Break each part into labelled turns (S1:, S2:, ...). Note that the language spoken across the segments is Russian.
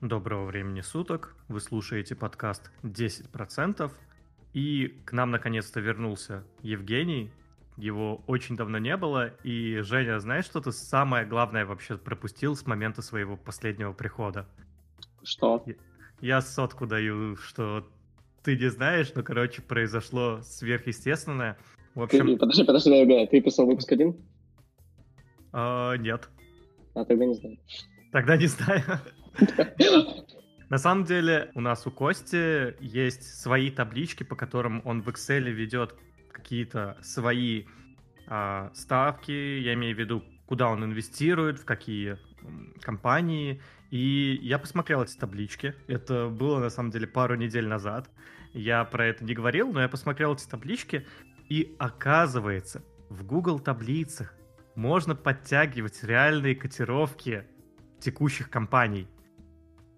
S1: Доброго времени суток. Вы слушаете подкаст 10%. И к нам наконец-то вернулся Евгений. Его очень давно не было. И, Женя, знаешь, что ты самое главное вообще пропустил с момента своего последнего прихода?
S2: Что?
S1: Я сотку даю, что ты не знаешь, но, короче, произошло сверхъестественное.
S2: В общем... Ты, подожди, подожди, я ты писал выпуск один?
S1: А, нет.
S2: А, тогда не знаю.
S1: Тогда не знаю. На самом деле у нас у Кости есть свои таблички, по которым он в Excel ведет какие-то свои э, ставки, я имею в виду, куда он инвестирует, в какие компании. И я посмотрел эти таблички. Это было на самом деле пару недель назад. Я про это не говорил, но я посмотрел эти таблички, и оказывается, в Google таблицах можно подтягивать реальные котировки текущих компаний.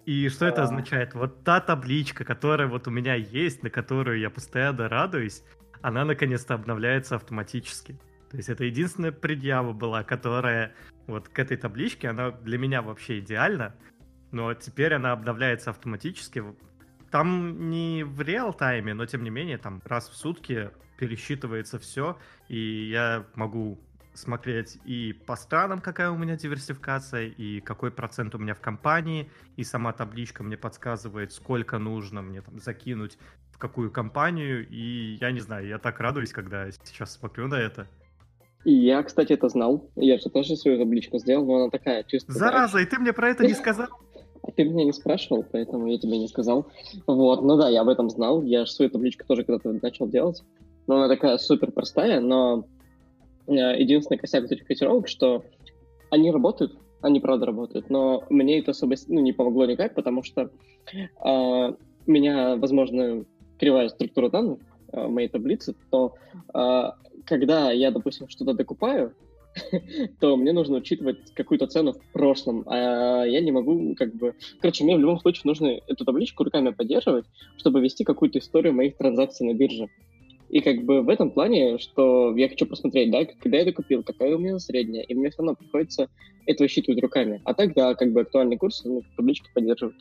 S1: И что это означает? Вот та табличка, которая вот у меня есть, на которую я постоянно радуюсь, она наконец-то обновляется автоматически. То есть это единственная предъява была, которая вот к этой табличке, она для меня вообще идеальна, но теперь она обновляется автоматически. Там не в реал-тайме, но тем не менее, там раз в сутки пересчитывается все, и я могу смотреть и по странам, какая у меня диверсификация, и какой процент у меня в компании, и сама табличка мне подсказывает, сколько нужно мне там закинуть в какую компанию, и я не знаю, я так радуюсь, когда сейчас смотрю на это.
S2: И я, кстати, это знал. Я же тоже свою табличку сделал, но она такая чисто.
S1: Зараза, и ты мне про это не сказал?
S2: А ты меня не спрашивал, поэтому я тебе не сказал. Вот, ну да, я об этом знал. Я же свою табличку тоже когда-то начал делать. Но она такая супер простая, но единственный косяк этих котировок, что они работают, они правда работают, но мне это особо ну, не помогло никак, потому что э, меня, возможно, кривая структура данных э, моей таблицы, то э, когда я, допустим, что-то докупаю, то мне нужно учитывать какую-то цену в прошлом, а я не могу как бы... Короче, мне в любом случае нужно эту табличку руками поддерживать, чтобы вести какую-то историю моих транзакций на бирже. И как бы в этом плане, что я хочу посмотреть, да, когда я это купил, какая у меня средняя, и мне все равно приходится это высчитывать руками. А так, да, как бы актуальный курс, ну, таблички поддерживают.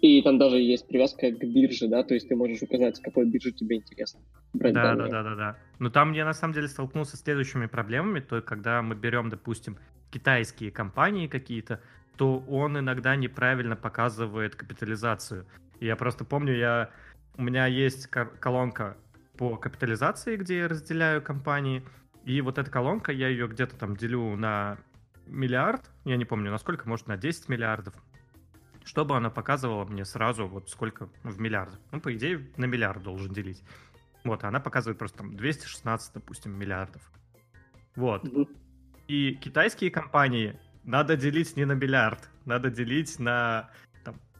S2: И там даже есть привязка к бирже, да, то есть ты можешь указать, какой биржи тебе интересно.
S1: Брать да, да, да, да, да. Но там я на самом деле столкнулся с следующими проблемами, то когда мы берем, допустим, китайские компании какие-то, то он иногда неправильно показывает капитализацию. я просто помню, я у меня есть колонка по капитализации, где я разделяю компании. И вот эта колонка, я ее где-то там делю на миллиард, я не помню, насколько, может, на 10 миллиардов, чтобы она показывала мне сразу вот сколько в миллиардах. Ну, по идее, на миллиард должен делить. Вот, она показывает просто там 216, допустим, миллиардов. Вот. И китайские компании надо делить не на миллиард, надо делить на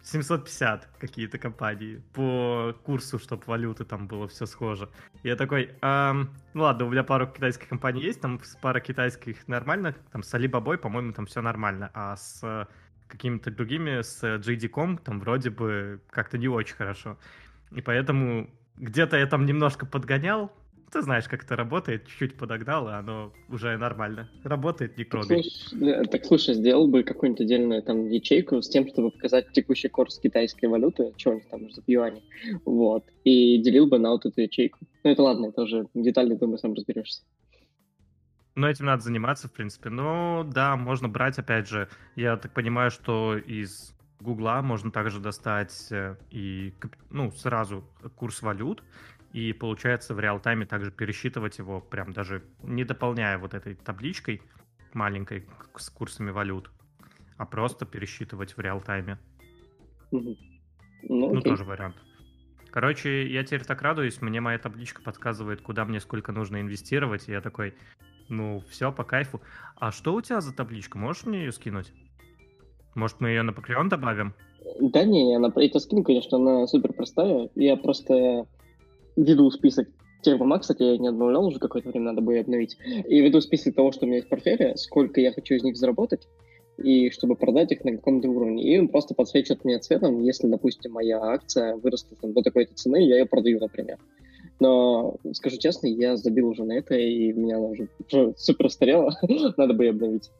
S1: 750 какие-то компании по курсу, чтобы валюты там было все схоже. Я такой, эм, ну ладно, у меня пару китайских компаний есть, там пара китайских нормально, там с Alibaba, по-моему, там все нормально, а с какими-то другими, с JD.com, там вроде бы как-то не очень хорошо. И поэтому где-то я там немножко подгонял, ты знаешь, как это работает, чуть-чуть подогнал, и оно уже нормально. Работает, не
S2: кроме. Так, слушай, так, слушай, сделал бы какую-нибудь отдельную там ячейку с тем, чтобы показать текущий курс китайской валюты, что у них там за юани, вот, и делил бы на вот эту ячейку. Ну, это ладно, это уже детали, думаю, сам разберешься.
S1: Ну, этим надо заниматься, в принципе. Но да, можно брать, опять же, я так понимаю, что из Гугла можно также достать э, и ну, сразу курс валют, и получается в реал-тайме также пересчитывать его, прям даже не дополняя вот этой табличкой маленькой с курсами валют, а просто пересчитывать в реал-тайме.
S2: Ну,
S1: ну тоже вариант. Короче, я теперь так радуюсь, мне моя табличка подсказывает, куда мне сколько нужно инвестировать, и я такой, ну, все, по кайфу. А что у тебя за табличка? Можешь мне ее скинуть? Может, мы ее на Patreon добавим?
S2: Да не, она, это скину, конечно, она супер простая. Я просто веду список тех бумаг, кстати, я не обновлял уже какое-то время, надо будет обновить. И веду список того, что у меня есть в портфеле, сколько я хочу из них заработать, и чтобы продать их на каком-то уровне. И он просто подсвечивает мне цветом, если, допустим, моя акция вырастет там, до такой-то цены, я ее продаю, например. Но, скажу честно, я забил уже на это, и меня она уже, уже супер старела, надо бы ее обновить.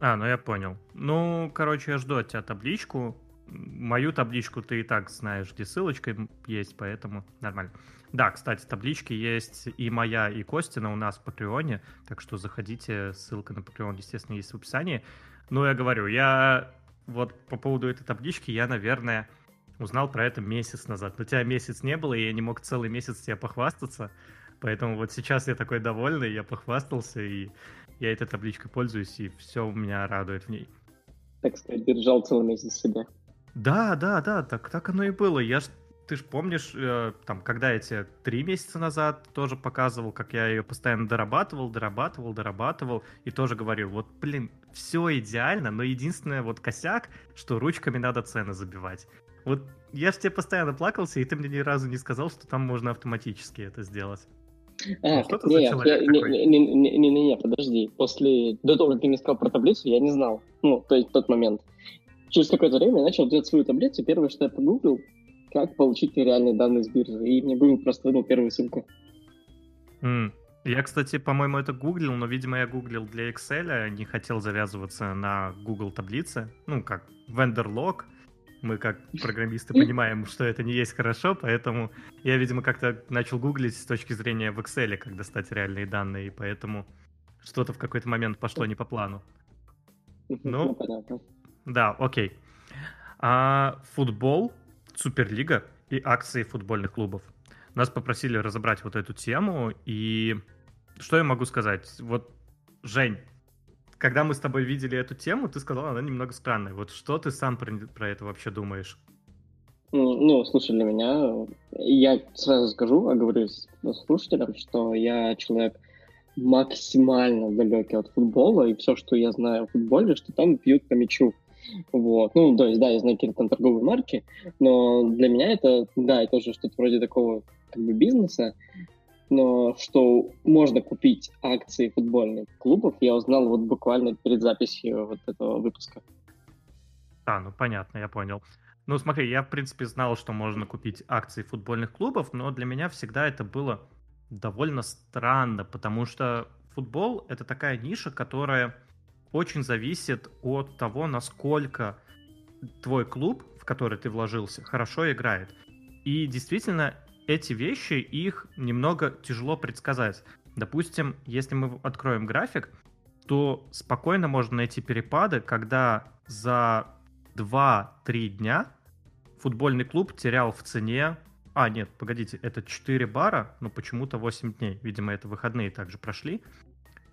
S1: А, ну я понял. Ну, короче, я жду от тебя табличку, мою табличку ты и так знаешь, где ссылочка есть, поэтому нормально. Да, кстати, таблички есть и моя, и Костина у нас в Патреоне, так что заходите, ссылка на Patreon, естественно, есть в описании. Но я говорю, я вот по поводу этой таблички, я, наверное, узнал про это месяц назад. Но тебя месяц не было, и я не мог целый месяц тебе похвастаться. Поэтому вот сейчас я такой довольный, я похвастался, и я этой табличкой пользуюсь, и все меня радует в ней.
S2: Так сказать, держал целый месяц себе.
S1: Да, да, да, так, так оно и было. Я ж, ты же помнишь, э, там, когда я тебе три месяца назад тоже показывал, как я ее постоянно дорабатывал, дорабатывал, дорабатывал, и тоже говорил, вот, блин, все идеально, но единственное вот косяк, что ручками надо цены забивать. Вот я же тебе постоянно плакался, и ты мне ни разу не сказал, что там можно автоматически это сделать.
S2: А, ну, что нет, я, не, не, не, не, не, не, подожди. После, до того, как ты мне сказал про таблицу, я не знал. Ну, то есть в тот момент. Через какое-то время я начал делать свою таблицу. Первое, что я погуглил, как получить реальные данные с биржи. И мне Google просто вынул первую ссылку.
S1: Mm. Я, кстати, по-моему, это гуглил, но, видимо, я гуглил для Excel, а не хотел завязываться на Google таблице. Ну, как log, мы как программисты понимаем, что это не есть хорошо, поэтому я, видимо, как-то начал гуглить с точки зрения в Excel, как достать реальные данные, и поэтому что-то в какой-то момент пошло не по плану. Ну, да, окей. А, футбол, Суперлига и акции футбольных клубов. Нас попросили разобрать вот эту тему, и что я могу сказать? Вот, Жень, когда мы с тобой видели эту тему, ты сказал, она немного странная. Вот что ты сам про, про это вообще думаешь?
S2: Ну, слушай, для меня, я сразу скажу, оговорюсь слушателям, что я человек максимально далекий от футбола, и все, что я знаю о футболе, что там пьют по мячу. Вот. Ну, то есть, да, я знаю какие-то там торговые марки, но для меня это, да, это уже что-то вроде такого как бы бизнеса, но что можно купить акции футбольных клубов, я узнал вот буквально перед записью вот этого выпуска.
S1: А, ну понятно, я понял. Ну смотри, я в принципе знал, что можно купить акции футбольных клубов, но для меня всегда это было довольно странно, потому что футбол это такая ниша, которая очень зависит от того, насколько твой клуб, в который ты вложился, хорошо играет. И действительно, эти вещи, их немного тяжело предсказать. Допустим, если мы откроем график, то спокойно можно найти перепады, когда за 2-3 дня футбольный клуб терял в цене... А, нет, погодите, это 4 бара, но почему-то 8 дней. Видимо, это выходные также прошли.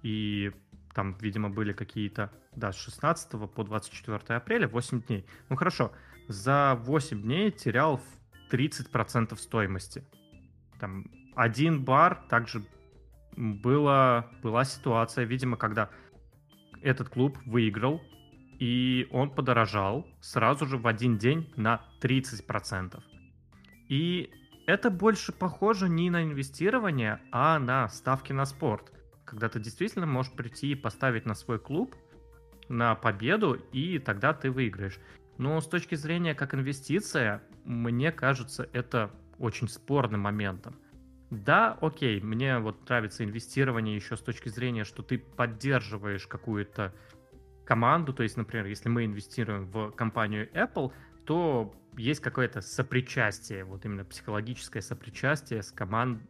S1: И там, видимо, были какие-то, да, с 16 по 24 апреля 8 дней. Ну хорошо, за 8 дней терял в 30% стоимости. Там один бар также была, была ситуация, видимо, когда этот клуб выиграл, и он подорожал сразу же в один день на 30%. И это больше похоже не на инвестирование, а на ставки на спорт. Когда ты действительно можешь прийти и поставить на свой клуб, на победу, и тогда ты выиграешь. Но с точки зрения как инвестиция, мне кажется, это очень спорным моментом. Да, окей, мне вот нравится инвестирование еще с точки зрения, что ты поддерживаешь какую-то команду, то есть, например, если мы инвестируем в компанию Apple, то есть какое-то сопричастие, вот именно психологическое сопричастие с команд,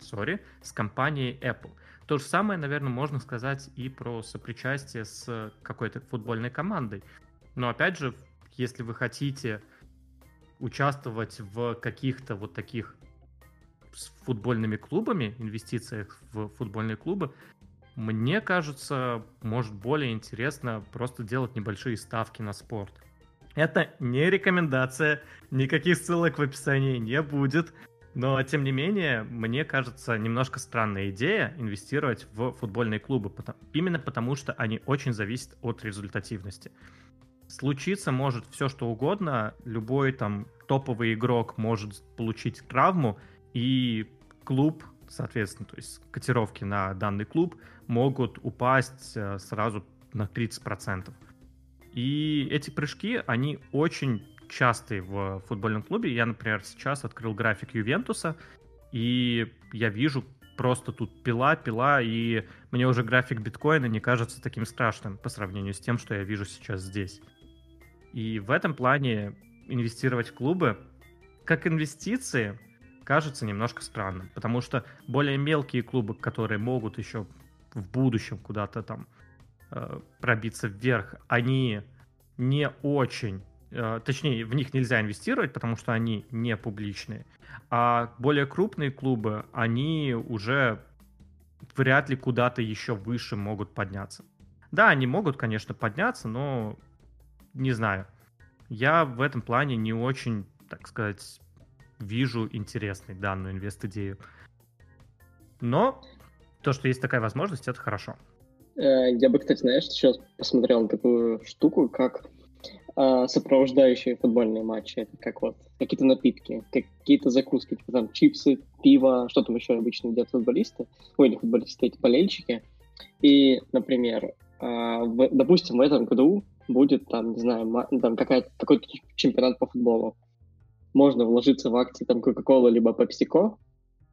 S1: sorry, с компанией Apple. То же самое, наверное, можно сказать и про сопричастие с какой-то футбольной командой. Но опять же, если вы хотите участвовать в каких-то вот таких с футбольными клубами, инвестициях в футбольные клубы, мне кажется, может более интересно просто делать небольшие ставки на спорт. Это не рекомендация, никаких ссылок в описании не будет, но тем не менее, мне кажется, немножко странная идея инвестировать в футбольные клубы, именно потому что они очень зависят от результативности случиться может все, что угодно. Любой там топовый игрок может получить травму, и клуб, соответственно, то есть котировки на данный клуб могут упасть э, сразу на 30%. И эти прыжки, они очень частые в футбольном клубе. Я, например, сейчас открыл график Ювентуса, и я вижу просто тут пила, пила, и мне уже график биткоина не кажется таким страшным по сравнению с тем, что я вижу сейчас здесь. И в этом плане инвестировать в клубы, как инвестиции, кажется немножко странным, потому что более мелкие клубы, которые могут еще в будущем куда-то там э, пробиться вверх, они не очень, точнее, в них нельзя инвестировать, потому что они не публичные. А более крупные клубы, они уже вряд ли куда-то еще выше могут подняться. Да, они могут, конечно, подняться, но не знаю. Я в этом плане не очень, так сказать, вижу интересной данную инвест-идею. Но то, что есть такая возможность, это хорошо.
S2: Э, я бы, кстати, знаешь, сейчас посмотрел на такую штуку, как э, сопровождающие футбольные матчи. Это как вот какие-то напитки, какие-то закуски, типа там чипсы, пиво, что там еще обычно едят футболисты, ой, не футболисты, эти болельщики. И, например, э, в, допустим, в этом году будет там, не знаю, там какая-то, какой-то чемпионат по футболу. Можно вложиться в акции там Coca-Cola либо PepsiCo,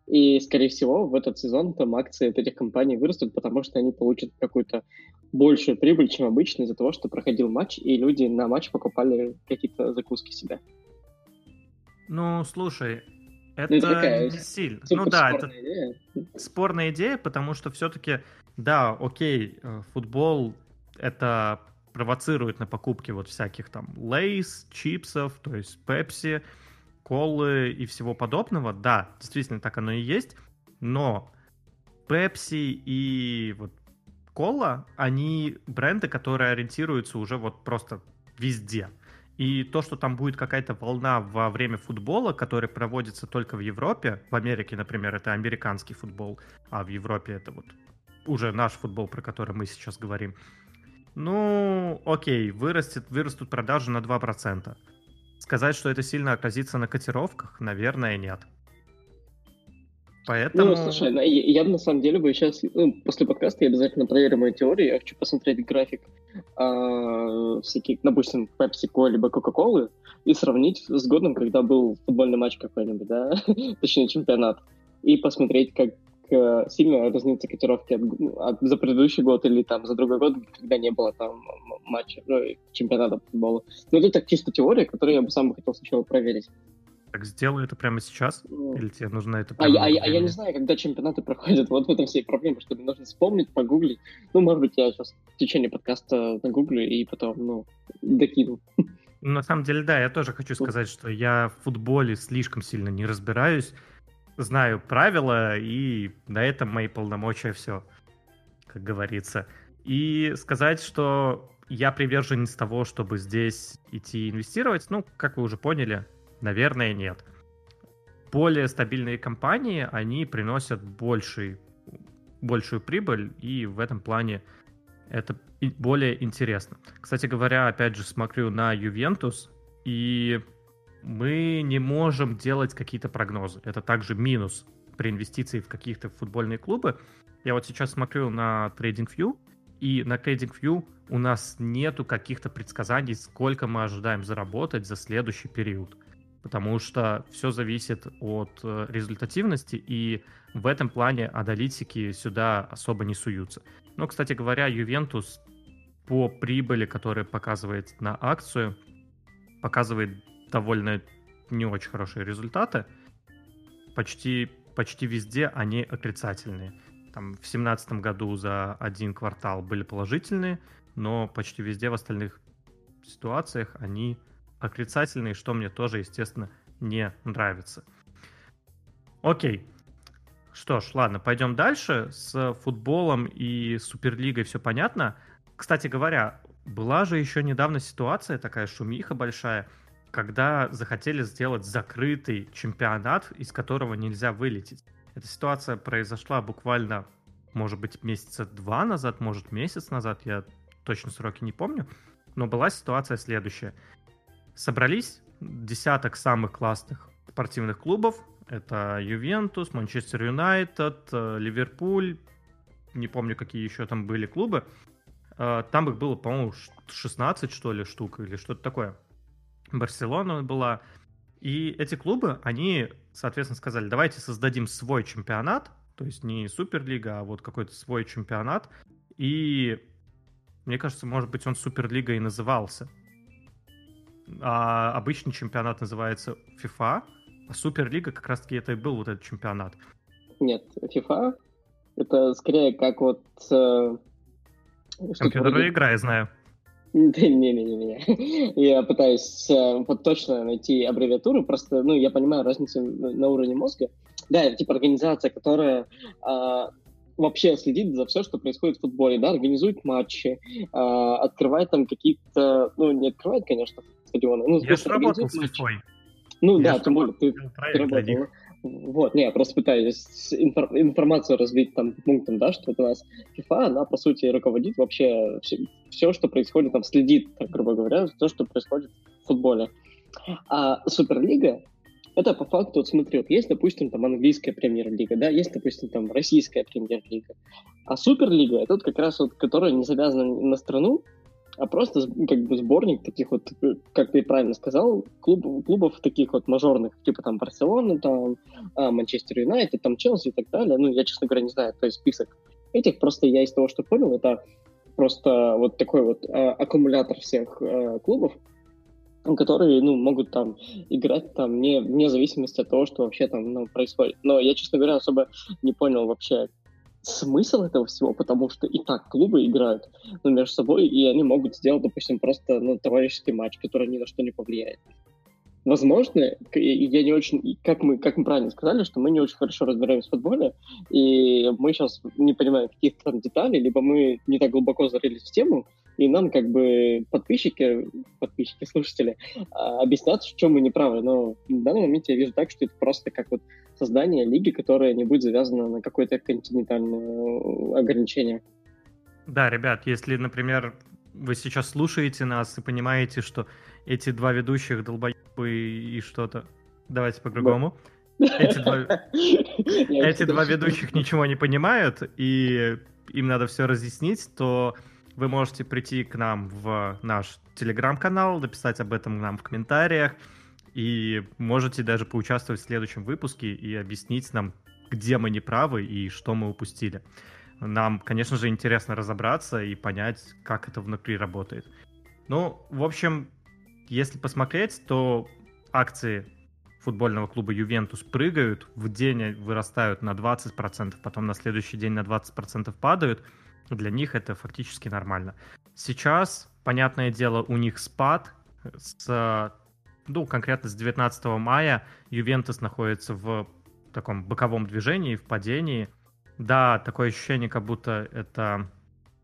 S2: и, скорее всего, в этот сезон там акции от этих компаний вырастут, потому что они получат какую-то большую прибыль, чем обычно, из-за того, что проходил матч, и люди на матч покупали какие-то закуски себе.
S1: Ну, слушай, это, ну, это такая не сильно. Ну да, это идея. спорная идея, потому что все-таки, да, окей, э, футбол это провоцирует на покупки вот всяких там лейс, чипсов, то есть пепси, колы и всего подобного, да, действительно так оно и есть, но Pepsi и вот кола, они бренды, которые ориентируются уже вот просто везде. И то, что там будет какая-то волна во время футбола, который проводится только в Европе, в Америке, например, это американский футбол, а в Европе это вот уже наш футбол, про который мы сейчас говорим. Ну, окей, вырастет, вырастут продажи на 2%. Сказать, что это сильно отразится на котировках, наверное, нет.
S2: Поэтому... Ну, слушай, я, я на самом деле бы сейчас, ну, после подкаста я обязательно проверю мою теорию, я хочу посмотреть график э, всяких, допустим, PepsiCo либо Coca-Cola и сравнить с годом, когда был футбольный матч какой-нибудь, да, точнее чемпионат, и посмотреть, как сильно разнятся котировки от, от, за предыдущий год или там за другой год, когда не было там матча, ну, чемпионата по футболу. Но это так чисто теория, которую я бы сам хотел сначала проверить.
S1: Так сделай это прямо сейчас? Ну, Или тебе нужно это
S2: а, а, а я не знаю, когда чемпионаты проходят. Вот в этом все проблемы, что нужно вспомнить, погуглить. Ну, может быть, я сейчас в течение подкаста нагуглю и потом, ну, докину.
S1: Ну, на самом деле, да, я тоже хочу сказать, что я в футболе слишком сильно не разбираюсь знаю правила, и на этом мои полномочия все, как говорится. И сказать, что я приверженец того, чтобы здесь идти инвестировать, ну, как вы уже поняли, наверное, нет. Более стабильные компании, они приносят больший, большую прибыль, и в этом плане это более интересно. Кстати говоря, опять же, смотрю на Ювентус, и мы не можем делать какие-то прогнозы. Это также минус при инвестиции в каких-то футбольные клубы. Я вот сейчас смотрю на TradingView, и на TradingView у нас нету каких-то предсказаний, сколько мы ожидаем заработать за следующий период. Потому что все зависит от э, результативности, и в этом плане аналитики сюда особо не суются. Но, кстати говоря, Ювентус по прибыли, которая показывает на акцию, показывает довольно не очень хорошие результаты. Почти, почти везде они отрицательные. Там в семнадцатом году за один квартал были положительные, но почти везде в остальных ситуациях они отрицательные, что мне тоже, естественно, не нравится. Окей. Что ж, ладно, пойдем дальше. С футболом и Суперлигой все понятно. Кстати говоря, была же еще недавно ситуация, такая шумиха большая, когда захотели сделать закрытый чемпионат, из которого нельзя вылететь. Эта ситуация произошла буквально, может быть, месяца два назад, может, месяц назад, я точно сроки не помню, но была ситуация следующая. Собрались десяток самых классных спортивных клубов, это Ювентус, Манчестер Юнайтед, э, Ливерпуль, не помню, какие еще там были клубы. Э, там их было, по-моему, 16, что ли, штук или что-то такое. Барселона была. И эти клубы, они, соответственно, сказали, давайте создадим свой чемпионат, то есть не Суперлига, а вот какой-то свой чемпионат. И мне кажется, может быть, он Суперлига и назывался. а обычный чемпионат называется FIFA, а Суперлига как раз-таки это и был вот этот чемпионат.
S2: Нет, FIFA это скорее как вот... Э,
S1: Компьютерная вроде... игра, я знаю.
S2: Не-не-не, я пытаюсь э, вот точно найти аббревиатуру, просто, ну, я понимаю разницу на уровне мозга. Да, это типа организация, которая а, вообще следит за все, что происходит в футболе, да, организует матчи, а, открывает там какие-то, ну, не открывает, конечно, стадионы. Ну,
S1: я же работал с FIFA.
S2: Ну, я да, тем более, ты, ты работал. Вот, не, я просто пытаюсь инфор- информацию развить там пунктом, да, что вот у нас FIFA, она, по сути, руководит вообще все, все, что происходит, там, следит, так, грубо говоря, то, что происходит в футболе. А Суперлига, это по факту, вот смотри, вот есть, допустим, там английская премьер-лига, да, есть, допустим, там российская премьер-лига, а Суперлига, это вот как раз вот, которая не завязана на страну, а просто как бы сборник таких вот, э, как ты правильно сказал, клубов, клубов таких вот мажорных, типа там Барселона, там а, Манчестер Юнайтед, там Челси и так далее. Ну, я, честно говоря, не знаю, то есть список этих, просто я из того, что понял, это просто вот такой вот а, аккумулятор всех а, клубов, которые, ну, могут там играть там не, вне зависимости от того, что вообще там ну, происходит. Но я, честно говоря, особо не понял вообще, смысл этого всего, потому что и так клубы играют ну, между собой, и они могут сделать, допустим, просто ну, товарищеский матч, который ни на что не повлияет. Возможно, я не очень, как мы, как мы правильно сказали, что мы не очень хорошо разбираемся в футболе, и мы сейчас не понимаем каких-то там деталей, либо мы не так глубоко зарылись в тему, и нам как бы подписчики, подписчики, слушатели, а, объяснят, в чем мы неправы. Но в данном моменте я вижу так, что это просто как вот создание лиги, которая не будет завязана на какое-то континентальное э, ограничение.
S1: Да, ребят, если, например, вы сейчас слушаете нас и понимаете, что эти два ведущих долбоебы и что-то... Давайте по-другому. Эти два... эти два ведущих ничего не понимают, и им надо все разъяснить, то вы можете прийти к нам в наш телеграм-канал, написать об этом нам в комментариях, и можете даже поучаствовать в следующем выпуске и объяснить нам, где мы не правы и что мы упустили. Нам, конечно же, интересно разобраться и понять, как это внутри работает. Ну, в общем, если посмотреть, то акции футбольного клуба Ювентус прыгают, в день вырастают на 20%, потом на следующий день на 20% падают. Для них это фактически нормально. Сейчас, понятное дело, у них спад с ну, конкретно с 19 мая Ювентус находится в таком боковом движении, в падении. Да, такое ощущение, как будто это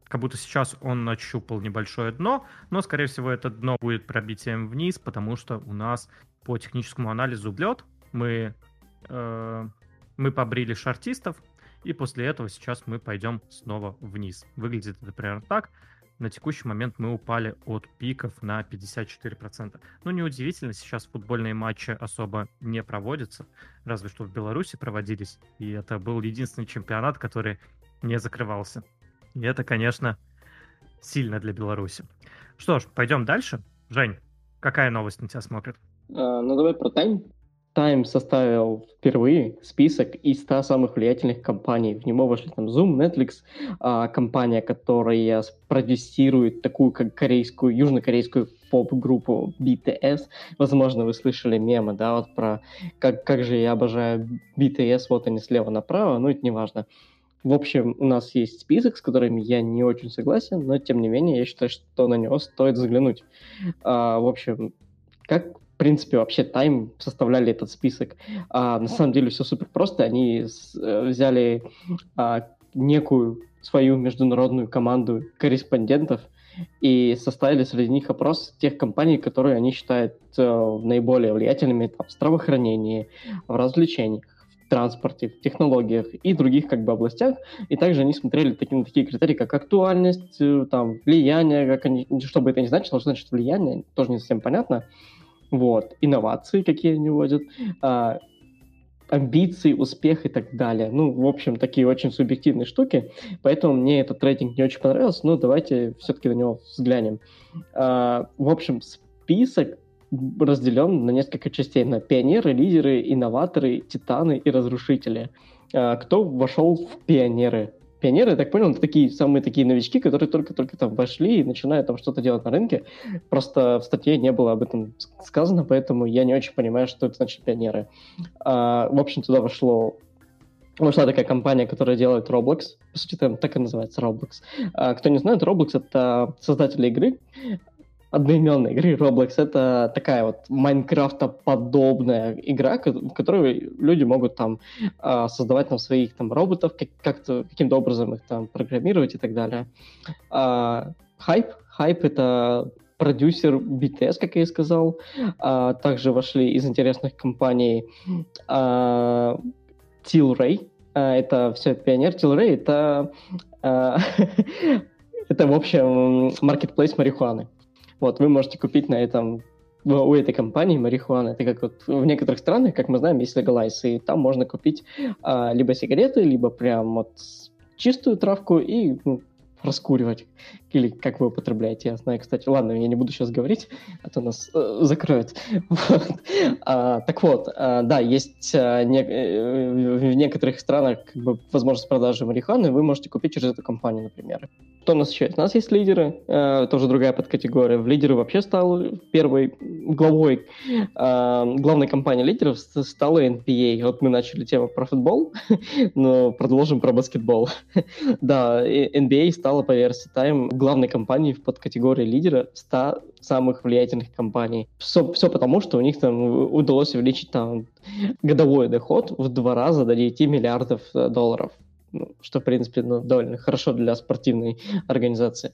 S1: как будто сейчас он нащупал небольшое дно, но, скорее всего, это дно будет пробитием вниз, потому что у нас по техническому анализу блед, мы, э, мы побрили шартистов, и после этого сейчас мы пойдем снова вниз. Выглядит это примерно так на текущий момент мы упали от пиков на 54%. Ну, неудивительно, сейчас футбольные матчи особо не проводятся, разве что в Беларуси проводились, и это был единственный чемпионат, который не закрывался. И это, конечно, сильно для Беларуси. Что ж, пойдем дальше. Жень, какая новость на тебя смотрит?
S2: А, ну, давай про тайм. Time составил впервые список из 100 самых влиятельных компаний. В него вошли там Zoom, Netflix, а, компания, которая продюсирует такую как корейскую, южнокорейскую поп-группу BTS. Возможно, вы слышали мемы, да, вот про как, как же я обожаю BTS, вот они слева направо, но это не важно. В общем, у нас есть список, с которыми я не очень согласен, но тем не менее я считаю, что на него стоит взглянуть. А, в общем, как принципе, вообще Time составляли этот список. А, на самом деле все супер просто. Они с, э, взяли а, некую свою международную команду корреспондентов и составили среди них опрос тех компаний, которые они считают э, наиболее влиятельными там, в здравоохранении, в развлечениях, в транспорте, в технологиях и других как бы областях. И также они смотрели такие, на такие критерии, как актуальность, э, там, влияние, как они, что бы это ни значило, что значит влияние, тоже не совсем понятно вот, инновации, какие они вводят, а, амбиции, успех и так далее. Ну, в общем, такие очень субъективные штуки, поэтому мне этот рейтинг не очень понравился, но давайте все-таки на него взглянем. А, в общем, список разделен на несколько частей, на пионеры, лидеры, инноваторы, титаны и разрушители. А, кто вошел в пионеры? Пионеры, я так понял, это такие самые такие новички, которые только-только там вошли и начинают там что-то делать на рынке. Просто в статье не было об этом сказано, поэтому я не очень понимаю, что это значит пионеры. А, в общем, туда вошло Вошла такая компания, которая делает Roblox. По сути, там так и называется Roblox. А, кто не знает, Roblox — это создатели игры, одноименной игры Roblox. Это такая вот Майнкрафта-подобная игра, в которой люди могут там а, создавать там своих там роботов, как-то каким-то образом их там программировать и так далее. Хайп. Хайп — это продюсер BTS, как я и сказал. А, также вошли из интересных компаний а, Tilray. А, это все пионер. Tilray — это, а, это, в общем, marketplace марихуаны. Вот, вы можете купить на этом у этой компании марихуана. Это как вот в некоторых странах, как мы знаем, есть легалайз, и там можно купить а, либо сигареты, либо прям вот чистую травку и ну, раскуривать. Или как вы употребляете, я знаю, кстати. Ладно, я не буду сейчас говорить, а то нас э, закроют. Вот. А, так вот, а, да, есть а, не, э, в некоторых странах как бы, возможность продажи марихуаны, вы можете купить через эту компанию, например. Кто у нас еще есть? У нас есть лидеры, э, тоже другая подкатегория. В лидеры вообще стал первой главой э, главной компании лидеров стала NBA. Вот мы начали тему про футбол, но продолжим про баскетбол. да, NBA стала по версии Time главной компании в подкатегории лидера 100 самых влиятельных компаний. Все, все потому, что у них там удалось увеличить там годовой доход в два раза до 9 миллиардов э, долларов. Ну, что, в принципе, ну, довольно хорошо для спортивной организации.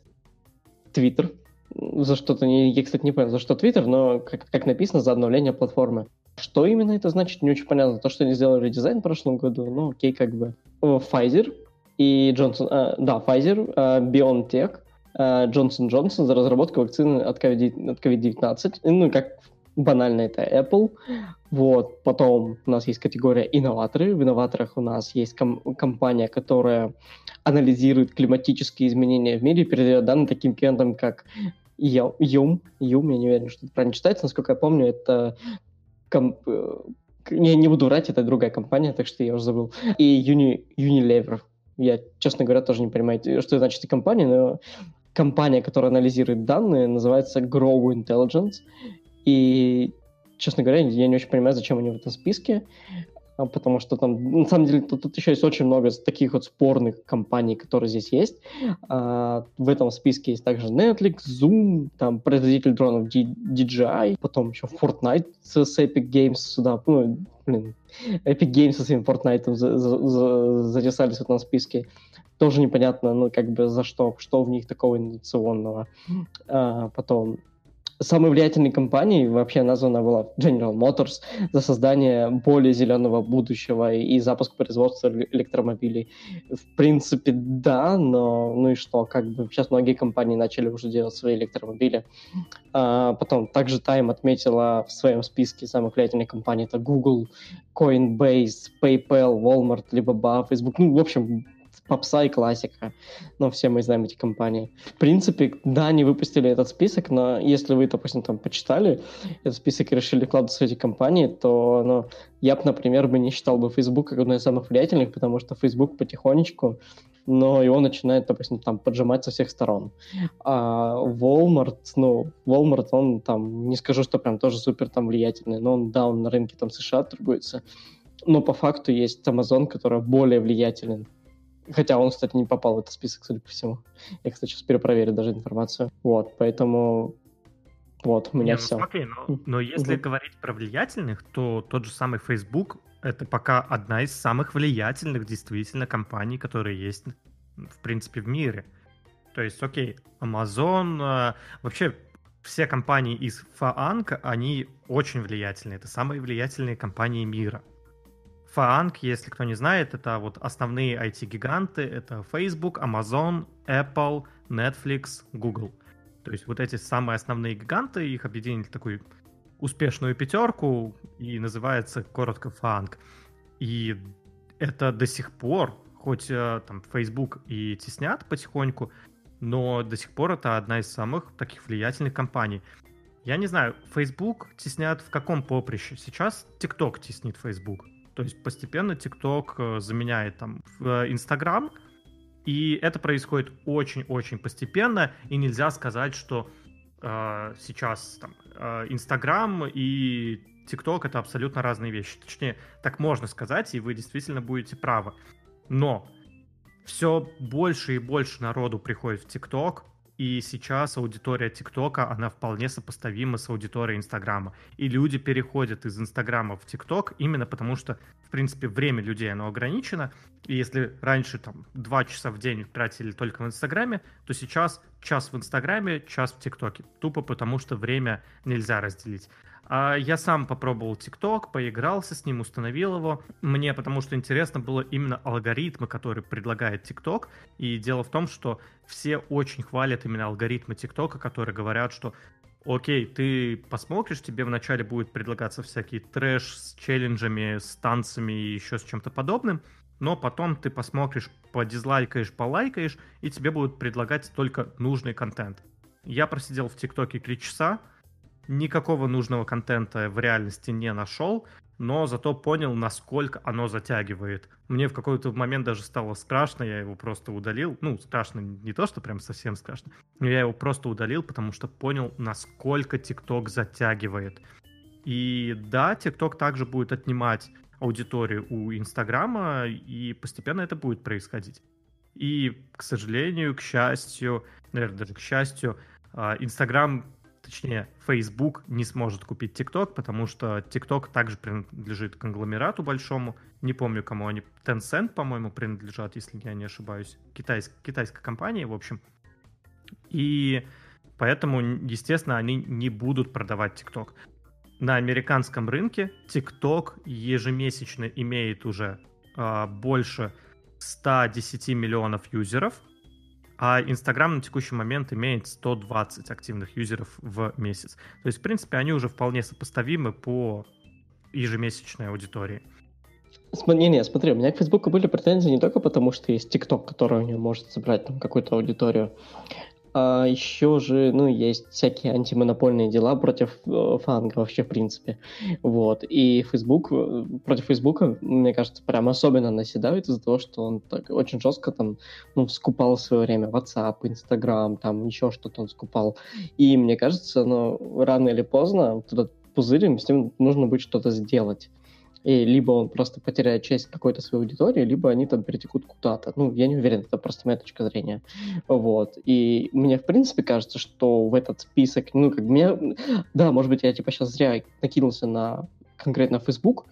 S2: Твиттер. За что-то, не, я, кстати, не понял, за что Твиттер, но, как, как написано, за обновление платформы. Что именно это значит, не очень понятно. То, что они сделали дизайн в прошлом году, ну, окей, как бы. Pfizer и Johnson, э, да, Pfizer, э, BioNTech, Джонсон э, Джонсон за разработку вакцины от COVID-19. Ну, как банально это Apple. Вот. Потом у нас есть категория инноваторы. В инноваторах у нас есть ком- компания, которая анализирует климатические изменения в мире и передает данные таким клиентам, как Юм. Юм, я не уверен, что это правильно читается. Насколько я помню, это комп... я не буду врать, это другая компания, так что я уже забыл. И Uni... Unilever. Я, честно говоря, тоже не понимаю, что значит эта компания, но компания, которая анализирует данные, называется Grow Intelligence. И, честно говоря, я не очень понимаю, зачем они в этом списке, потому что там, на самом деле, тут, тут еще есть очень много таких вот спорных компаний, которые здесь есть. А, в этом списке есть также Netflix, Zoom, там производитель дронов DJI, потом еще Fortnite с Epic Games сюда, ну, блин, Epic Games со своим Fortnite за, за, за, затесались в этом списке тоже непонятно, ну, как бы за что, что в них такого инновационного. А, потом самой влиятельной компанией вообще названа была General Motors за создание более зеленого будущего и запуск производства электромобилей. В принципе, да, но ну и что, как бы сейчас многие компании начали уже делать свои электромобили. А, потом также Time отметила в своем списке самых влиятельных компаний это Google, Coinbase, PayPal, Walmart, Alibaba, Facebook. Ну, в общем, попса и классика. Но все мы знаем эти компании. В принципе, да, они выпустили этот список, но если вы, допустим, там почитали этот список и решили вкладываться в эти компании, то ну, я бы, например, бы не считал бы Facebook одной из самых влиятельных, потому что Facebook потихонечку но его начинает, допустим, там поджимать со всех сторон. А Walmart, ну, Walmart, он там, не скажу, что прям тоже супер там влиятельный, но он, да, он на рынке там США торгуется, но по факту есть Amazon, который более влиятелен Хотя он, кстати, не попал в этот список, судя по всему. Я, кстати, сейчас перепроверю даже информацию. Вот, поэтому вот, у меня не, все.
S1: Ну, смотри, но, но если угу. говорить про влиятельных, то тот же самый Facebook это пока одна из самых влиятельных действительно компаний, которые есть, в принципе, в мире. То есть, окей, Amazon, э, вообще все компании из Фаанг, они очень влиятельные. Это самые влиятельные компании мира. Фаанг, если кто не знает, это вот основные IT-гиганты. Это Facebook, Amazon, Apple, Netflix, Google. То есть вот эти самые основные гиганты, их объединили в такую успешную пятерку и называется коротко Фаанг. И это до сих пор, хоть э, там Facebook и теснят потихоньку, но до сих пор это одна из самых таких влиятельных компаний. Я не знаю, Facebook теснят в каком поприще? Сейчас TikTok теснит Facebook. То есть постепенно TikTok э, заменяет там Instagram, И это происходит очень-очень постепенно, и нельзя сказать, что э, сейчас там э, Инстаграм и ТикТок это абсолютно разные вещи. Точнее, так можно сказать, и вы действительно будете правы. Но все больше и больше народу приходит в ТикТок, и сейчас аудитория ТикТока, она вполне сопоставима с аудиторией Инстаграма. И люди переходят из Инстаграма в ТикТок именно потому, что, в принципе, время людей, оно ограничено. И если раньше там два часа в день тратили только в Инстаграме, то сейчас час в Инстаграме, час в ТикТоке. Тупо потому, что время нельзя разделить. А я сам попробовал ТикТок, поигрался с ним, установил его. Мне потому что интересно было именно алгоритмы, которые предлагает ТикТок. И дело в том, что все очень хвалят именно алгоритмы ТикТока, которые говорят, что окей, ты посмотришь, тебе вначале будет предлагаться всякий трэш с челленджами, с танцами и еще с чем-то подобным, но потом ты посмотришь, подизлайкаешь, полайкаешь, и тебе будут предлагать только нужный контент. Я просидел в ТикТоке три часа, никакого нужного контента в реальности не нашел, но зато понял, насколько оно затягивает. Мне в какой-то момент даже стало страшно, я его просто удалил. Ну, страшно не то, что прям совсем страшно, но я его просто удалил, потому что понял, насколько ТикТок затягивает. И да, ТикТок также будет отнимать аудиторию у Инстаграма, и постепенно это будет происходить. И, к сожалению, к счастью, наверное, даже к счастью, а, Инстаграм точнее, Facebook не сможет купить TikTok, потому что TikTok также принадлежит конгломерату большому. Не помню, кому они. Tencent, по-моему, принадлежат, если я не ошибаюсь. Китайск, китайской компании, в общем. И поэтому, естественно, они не будут продавать TikTok. На американском рынке TikTok ежемесячно имеет уже э, больше 110 миллионов юзеров, а Инстаграм на текущий момент имеет 120 активных юзеров в месяц. То есть, в принципе, они уже вполне сопоставимы по ежемесячной аудитории.
S2: Не-не, смотри, у меня к Фейсбуку были претензии не только потому, что есть ТикТок, который у него может собрать там какую-то аудиторию, а еще же, ну, есть всякие антимонопольные дела против э, фанга вообще, в принципе. Вот. И Facebook, э, против Фейсбука, мне кажется, прям особенно наседают из-за того, что он так очень жестко там, ну, скупал в свое время WhatsApp, Instagram, там еще что-то он скупал. И мне кажется, ну, рано или поздно вот этот пузырь, с ним нужно будет что-то сделать и либо он просто потеряет часть какой-то своей аудитории, либо они там перетекут куда-то. Ну, я не уверен, это просто моя точка зрения. Вот. И мне, в принципе, кажется, что в этот список, ну, как мне... Да, может быть, я, типа, сейчас зря накинулся на конкретно Facebook,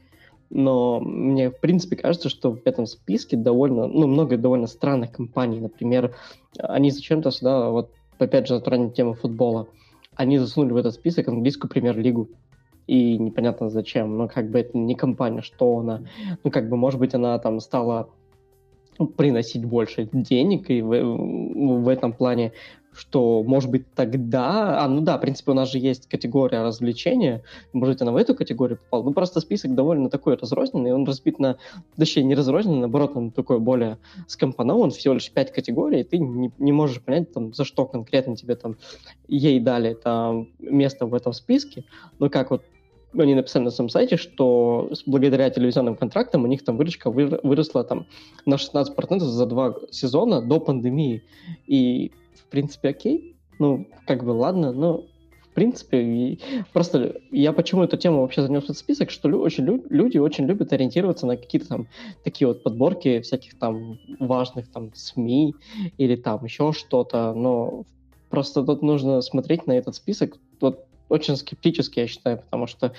S2: но мне, в принципе, кажется, что в этом списке довольно, ну, много довольно странных компаний. Например, они зачем-то сюда, вот, опять же, затронуть тему футбола, они засунули в этот список английскую премьер-лигу и непонятно зачем, но как бы это не компания, что она, ну как бы, может быть, она там стала приносить больше денег, и в, в этом плане, что, может быть, тогда... А, ну да, в принципе, у нас же есть категория развлечения, может быть, она в эту категорию попала. Ну, просто список довольно такой разрозненный, он разбит на... Точнее, не разрозненный, наоборот, он такой более скомпонован, всего лишь пять категорий, и ты не, не можешь понять, там, за что конкретно тебе там ей дали там место в этом списке. Ну, как вот они написали на своем сайте, что благодаря телевизионным контрактам у них там выручка выросла там на 16% за два сезона до пандемии. И, в принципе, окей. Ну, как бы ладно, но в принципе, и просто я почему эту тему вообще занес в этот список, что лю- очень лю- люди очень любят ориентироваться на какие-то там такие вот подборки всяких там важных там СМИ или там еще что-то, но просто тут нужно смотреть на этот список вот очень скептически, я считаю, потому что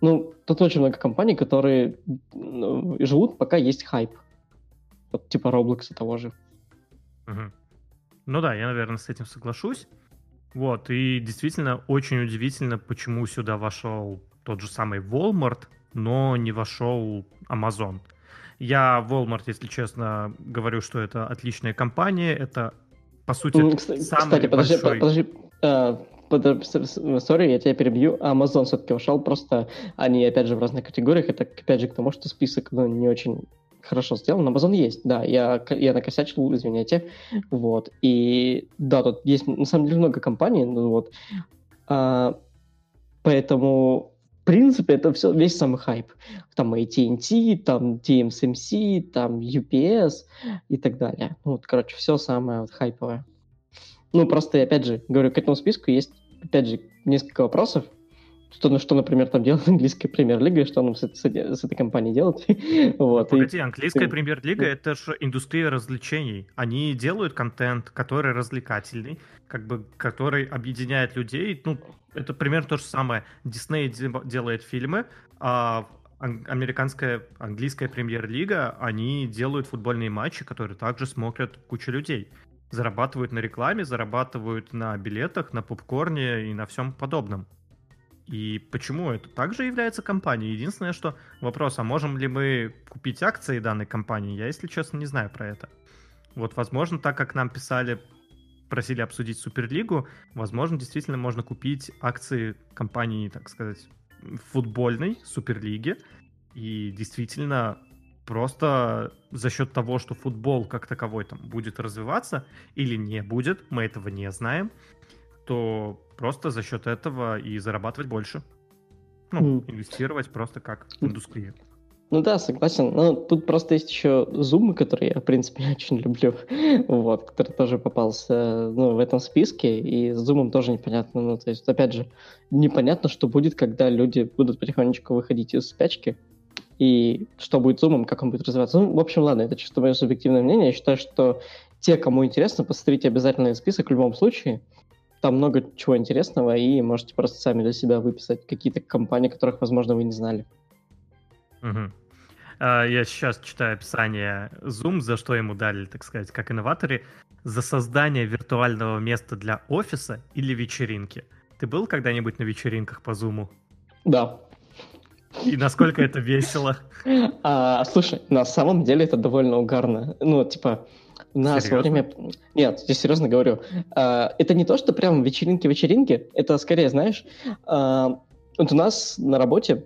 S2: ну, тут очень много компаний, которые ну, живут, пока есть хайп. Вот типа Roblox того же.
S1: Угу. Ну да, я, наверное, с этим соглашусь. Вот, и действительно очень удивительно, почему сюда вошел тот же самый Walmart, но не вошел Amazon. Я Walmart, если честно, говорю, что это отличная компания, это, по сути,
S2: кстати, самый кстати, подожди, большой... подожди, а, сори, я тебя перебью, Amazon все-таки ушел, просто они, опять же, в разных категориях, это, опять же, к тому, что список, ну, не очень хорошо сделан. Amazon есть, да, я, я накосячил, извиняйте, вот, и да, тут есть, на самом деле, много компаний, ну, вот, а, поэтому принципе, это все, весь самый хайп. Там AT&T, там TMSMC, там UPS и так далее. Ну, вот, короче, все самое вот хайповое. Ну, просто, опять же, говорю, к этому списку есть, опять же, несколько вопросов, что, что, например, там делает английская премьер-лига, что он с, с, с этой компанией делает.
S1: вот. Погоди, английская премьер-лига — это же индустрия развлечений. Они делают контент, который развлекательный, как бы, который объединяет людей. Ну, это примерно то же самое. Дисней делает фильмы, а американская, английская премьер-лига, они делают футбольные матчи, которые также смотрят куча людей. Зарабатывают на рекламе, зарабатывают на билетах, на попкорне и на всем подобном. И почему это также является компанией? Единственное, что вопрос, а можем ли мы купить акции данной компании? Я, если честно, не знаю про это. Вот, возможно, так как нам писали, просили обсудить Суперлигу, возможно, действительно можно купить акции компании, так сказать, футбольной Суперлиги. И действительно, просто за счет того, что футбол как таковой там будет развиваться или не будет, мы этого не знаем, то просто за счет этого и зарабатывать больше. Ну, mm. инвестировать просто как в индустрию.
S2: Ну да, согласен. Но тут просто есть еще Zoom, который я, в принципе, очень люблю, вот, который тоже попался ну, в этом списке, и с Zoom тоже непонятно. Ну, то есть, опять же, непонятно, что будет, когда люди будут потихонечку выходить из спячки, и что будет Zoom, как он будет развиваться. Ну, в общем, ладно, это чисто мое субъективное мнение. Я считаю, что те, кому интересно, посмотрите обязательно список в любом случае. Там много чего интересного, и можете просто сами для себя выписать какие-то компании, которых, возможно, вы не знали.
S1: Угу. Я сейчас читаю описание Zoom, за что ему дали, так сказать, как инноваторы, за создание виртуального места для офиса или вечеринки. Ты был когда-нибудь на вечеринках по Zoom?
S2: Да.
S1: И насколько это весело?
S2: А, слушай, на самом деле это довольно угарно. Ну, типа, на свое время... Нет, я серьезно говорю. А, это не то, что прям вечеринки-вечеринки. Это скорее, знаешь, а, вот у нас на работе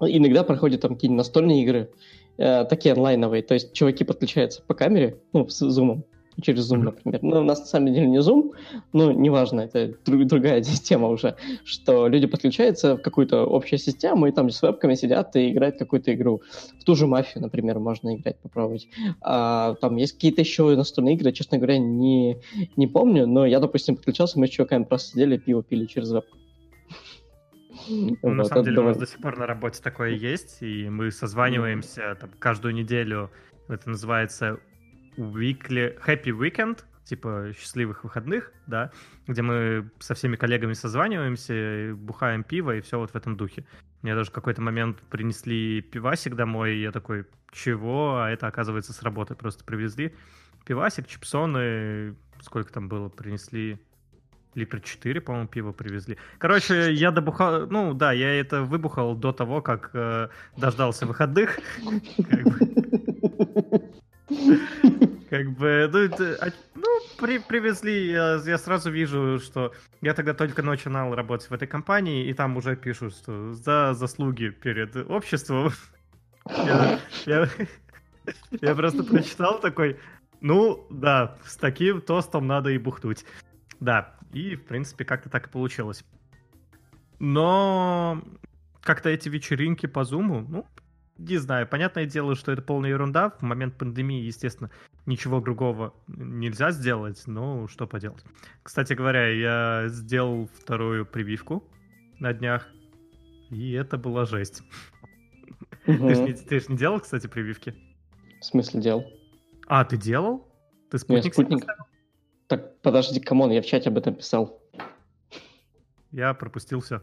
S2: иногда проходят там какие-нибудь настольные игры, а, такие онлайновые. То есть чуваки подключаются по камере, ну, с зумом через Zoom, например. Ну, у нас на самом деле не Zoom, но неважно, это друг, другая тема уже, что люди подключаются в какую-то общую систему, и там с вебками сидят и играют какую-то игру. В ту же мафию, например, можно играть, попробовать. А, там есть какие-то еще настольные игры, честно говоря, не, не помню, но я, допустим, подключался, мы с чуваками просто сидели, пиво пили через вебку.
S1: Ну, на самом деле у нас до сих пор на работе такое есть, и мы созваниваемся там, каждую неделю. Это называется weekly, happy weekend, типа счастливых выходных, да, где мы со всеми коллегами созваниваемся, бухаем пиво и все вот в этом духе. Мне даже в какой-то момент принесли пивасик домой, и я такой, чего? А это, оказывается, с работы просто привезли. Пивасик, чипсоны, сколько там было, принесли литра 4, по-моему, пива привезли. Короче, я добухал, ну да, я это выбухал до того, как э, дождался выходных. Как бы, ну, это, а, ну при, привезли, я, я сразу вижу, что я тогда только начинал работать в этой компании, и там уже пишут, что за заслуги перед обществом. Я, я, я просто прочитал такой, ну, да, с таким тостом надо и бухнуть. Да, и, в принципе, как-то так и получилось. Но как-то эти вечеринки по зуму, ну, не знаю, понятное дело, что это полная ерунда. В момент пандемии, естественно, ничего другого нельзя сделать, но что поделать. Кстати говоря, я сделал вторую прививку на днях, и это была жесть. Угу. Ты же не, ты ж не делал, кстати, прививки?
S2: В смысле делал?
S1: А, ты делал? Ты
S2: спутник? Нет, спутник. Так, подожди, come on, я в чате об этом писал.
S1: Я пропустил все.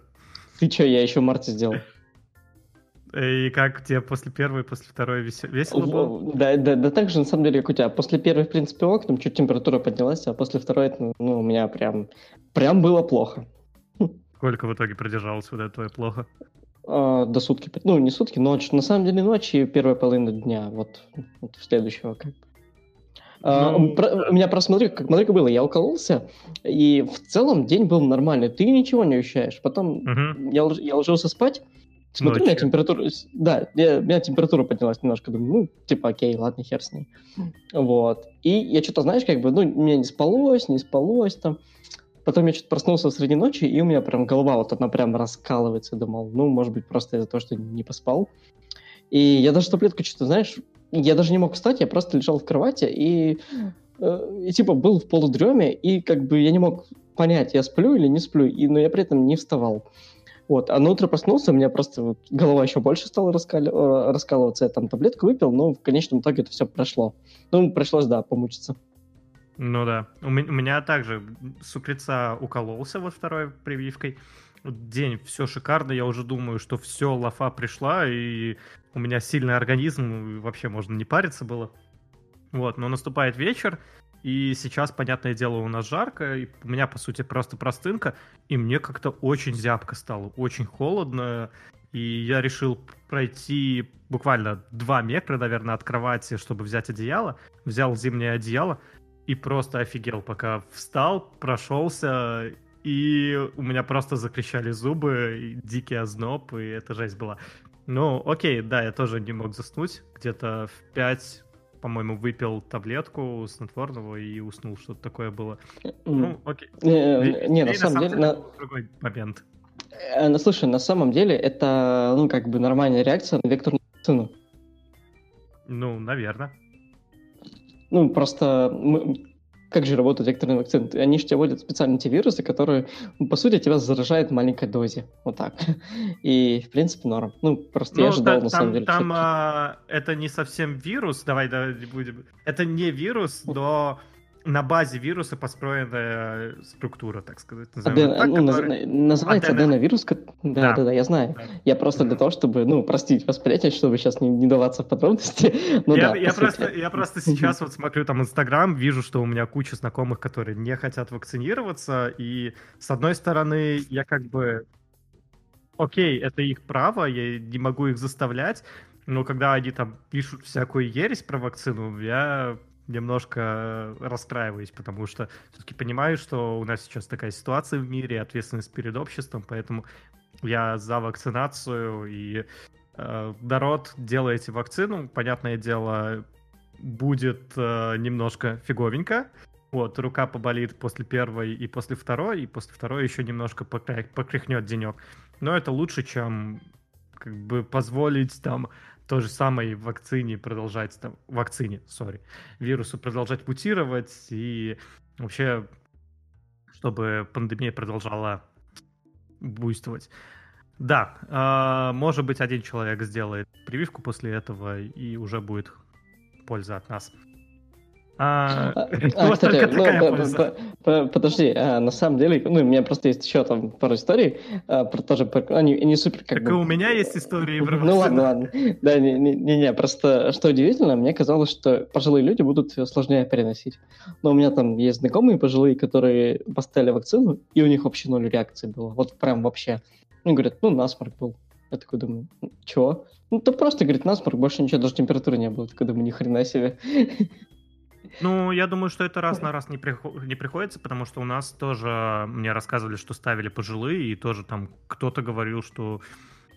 S2: Ты что, я еще в марте сделал.
S1: И как тебе после первой, после второй весело было?
S2: Да, да, да так же, на самом деле, как у тебя. После первой, в принципе, ок, там чуть температура поднялась, а после второй, ну, у меня прям, прям было плохо.
S1: Сколько в итоге продержалось вот это твое плохо?
S2: А, до сутки. Ну, не сутки, ночь. На самом деле ночь и первая половина дня. Вот, вот следующего как бы. А, ну, про, у меня просто смотри, как смотри, было, я укололся, и в целом день был нормальный, ты ничего не ощущаешь. Потом угу. я, я ложился спать, Смотрю, у меня температура... Да, я, у меня температура поднялась немножко. Думаю, ну, типа, окей, ладно, хер с ней. Вот. И я что-то, знаешь, как бы, ну, мне не спалось, не спалось там. Потом я что-то проснулся среди ночи, и у меня прям голова вот она прям раскалывается. Думал, ну, может быть, просто из-за того, что не поспал. И я даже таблетку что-то, знаешь, я даже не мог встать, я просто лежал в кровати и, э, и типа был в полудреме, и как бы я не мог понять, я сплю или не сплю, и, но я при этом не вставал. Вот, а на утро проснулся, у меня просто вот голова еще больше стала раскали... Э, раскалываться. Я там таблетку выпил, но в конечном итоге это все прошло. Ну, пришлось, да, помучиться.
S1: Ну да. У меня, у меня также с утреца укололся вот второй прививкой. День, все шикарно, я уже думаю, что все, лафа пришла, и у меня сильный организм, вообще можно не париться было. Вот, но наступает вечер, и сейчас, понятное дело, у нас жарко, и у меня, по сути, просто простынка, и мне как-то очень зябко стало, очень холодно, и я решил пройти буквально два метра, наверное, от кровати, чтобы взять одеяло. Взял зимнее одеяло и просто офигел, пока встал, прошелся, и у меня просто закричали зубы, дикий озноб, и это жесть была. Ну, окей, да, я тоже не мог заснуть. Где-то в 5 по-моему, выпил таблетку снотворного и уснул, что-то такое было. Ну, окей.
S2: Не, не на самом деле... На...
S1: Другой момент.
S2: Э, ну, слушай, на самом деле это, ну, как бы нормальная реакция на векторную вакцину.
S1: Ну, наверное.
S2: Ну, просто мы, как же работают векторные вакцины? Они же тебе вводят специальные антивирусы, которые, ну, по сути, тебя заражают в маленькой дозе. Вот так. И, в принципе, норм. Ну, просто ну, я ожидал,
S1: там,
S2: на самом деле.
S1: Там а, это не совсем вирус, давай, давай будем... Это не вирус, но на базе вируса построенная структура, так сказать.
S2: Аден... так, ну, который... Называется Адена... аденовирус. Да, да, да, да, я знаю. Да. Я просто для того, чтобы, ну, простить восприятие, чтобы сейчас не, не даваться в подробности.
S1: ну, я, да, я, просто, я просто сейчас вот смотрю там Инстаграм, вижу, что у меня куча знакомых, которые не хотят вакцинироваться, и с одной стороны, я как бы... Окей, это их право, я не могу их заставлять, но когда они там пишут всякую ересь про вакцину, я немножко расстраиваюсь, потому что все-таки понимаю, что у нас сейчас такая ситуация в мире, ответственность перед обществом, поэтому я за вакцинацию и э, народ делаете вакцину, понятное дело, будет э, немножко фиговенько. Вот, рука поболит после первой и после второй, и после второй еще немножко покряхнет денек. Но это лучше, чем как бы позволить там той же самой вакцине продолжать, там, вакцине, сори, вирусу продолжать мутировать и вообще, чтобы пандемия продолжала буйствовать. Да, э, может быть, один человек сделает прививку после этого, и уже будет польза от нас.
S2: А, а, а кстати, ну, подожди, а, на самом деле, ну, у меня просто есть еще там пару историй, а, про тоже, про, они, они супер как
S1: так бы... и у меня есть истории
S2: про Ну ладно, ладно. Да, не-не-не, просто что удивительно, мне казалось, что пожилые люди будут сложнее переносить. Но у меня там есть знакомые пожилые, которые поставили вакцину, и у них вообще ноль реакции было. Вот прям вообще. Они говорят, ну, насморк был. Я такой думаю, чего? Ну, то просто, говорит, насморк, больше ничего, даже температуры не было. такой думаю, ни хрена себе.
S1: Ну, я думаю, что это раз на раз не, приход... не приходится, потому что у нас тоже, мне рассказывали, что ставили пожилые, и тоже там кто-то говорил, что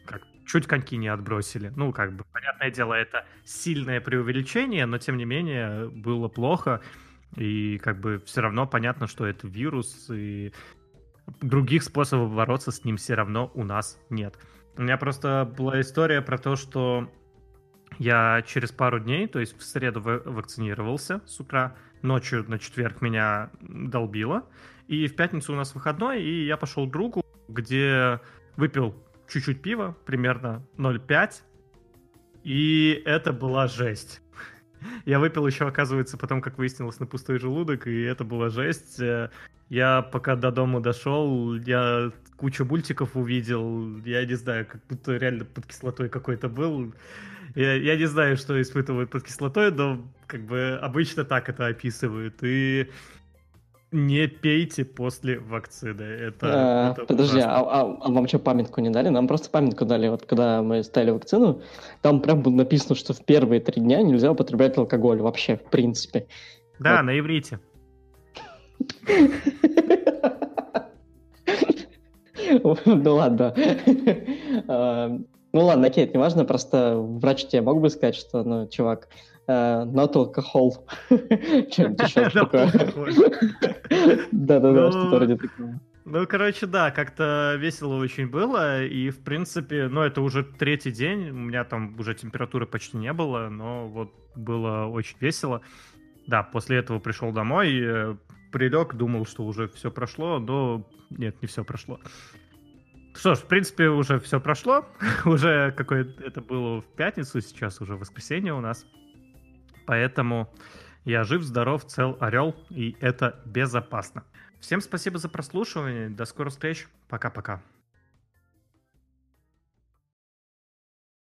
S1: как, чуть коньки не отбросили. Ну, как бы, понятное дело, это сильное преувеличение, но тем не менее было плохо, и как бы все равно понятно, что это вирус, и других способов бороться с ним все равно у нас нет. У меня просто была история про то, что я через пару дней, то есть в среду вакцинировался с утра, ночью на четверг меня долбило, и в пятницу у нас выходной, и я пошел к другу, где выпил чуть-чуть пива, примерно 0,5, и это была жесть. Я выпил еще, оказывается, потом, как выяснилось, на пустой желудок, и это была жесть. Я пока до дома дошел, я кучу мультиков увидел, я не знаю, как будто реально под кислотой какой-то был. Я, я не знаю, что испытывают под кислотой, но как бы обычно так это описывают. И не пейте после вакцины. Это,
S2: а, это подожди, а, а, а вам что, памятку не дали? Нам просто памятку дали. Вот когда мы ставили вакцину, там прям было написано, что в первые три дня нельзя употреблять алкоголь вообще, в принципе.
S1: Да, вот. на иврите.
S2: Ну ладно. А, ну ладно, окей, это не важно, просто врач тебе мог бы сказать, что, ну, чувак, not alcohol. Чем-то еще такое. Да-да-да, что-то вроде такого.
S1: Ну, короче, да, как-то весело очень было, и, в принципе, ну, это уже третий день, у меня там уже температуры почти не было, но вот было очень весело. Да, после этого пришел домой, э, прилег, думал, что уже все прошло, но нет, не все прошло. Что ж, в принципе, уже все прошло. уже какое это было в пятницу, сейчас уже воскресенье у нас. Поэтому я жив, здоров, цел, орел, и это безопасно. Всем спасибо за прослушивание. До скорых встреч. Пока-пока.